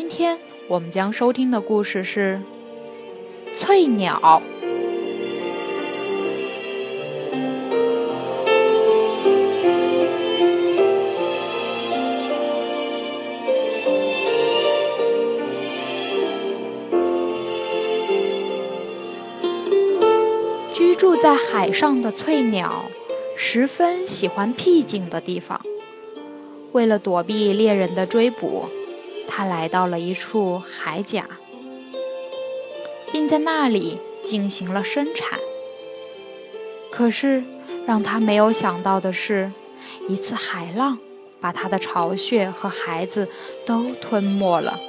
今天我们将收听的故事是《翠鸟》。居住在海上的翠鸟，十分喜欢僻静的地方。为了躲避猎人的追捕。他来到了一处海甲，并在那里进行了生产。可是，让他没有想到的是，一次海浪把他的巢穴和孩子都吞没了。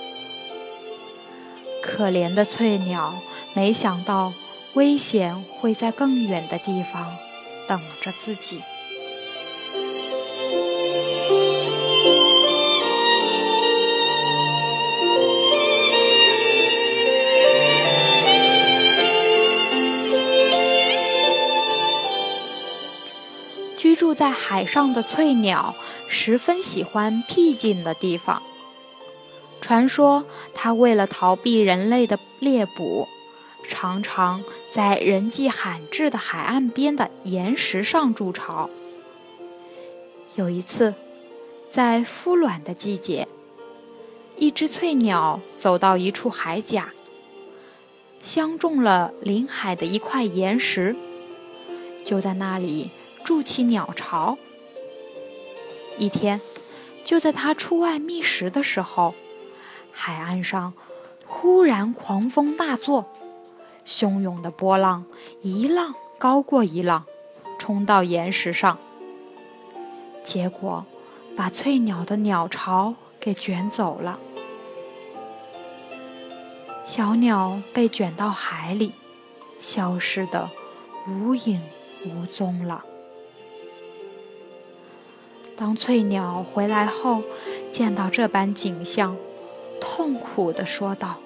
可怜的翠鸟，没想到危险会在更远的地方等着自己。居住在海上的翠鸟十分喜欢僻静的地方。传说它为了逃避人类的猎捕，常常在人迹罕至的海岸边的岩石上筑巢。有一次，在孵卵的季节，一只翠鸟走到一处海甲，相中了临海的一块岩石，就在那里。筑起鸟巢。一天，就在他出外觅食的时候，海岸上忽然狂风大作，汹涌的波浪一浪高过一浪，冲到岩石上，结果把翠鸟的鸟巢给卷走了。小鸟被卷到海里，消失的无影无踪了。当翠鸟回来后，见到这般景象，痛苦地说道：“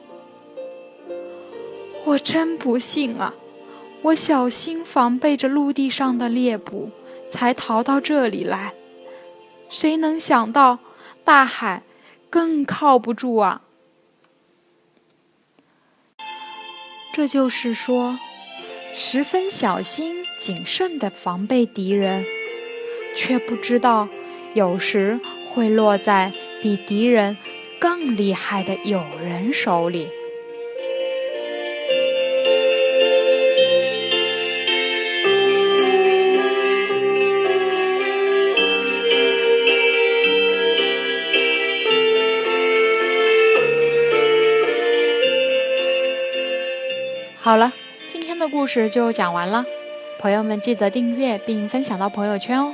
我真不幸啊！我小心防备着陆地上的猎捕，才逃到这里来。谁能想到，大海更靠不住啊！这就是说，十分小心谨慎地防备敌人，却不知道。”有时会落在比敌人更厉害的友人手里。好了，今天的故事就讲完了，朋友们记得订阅并分享到朋友圈哦。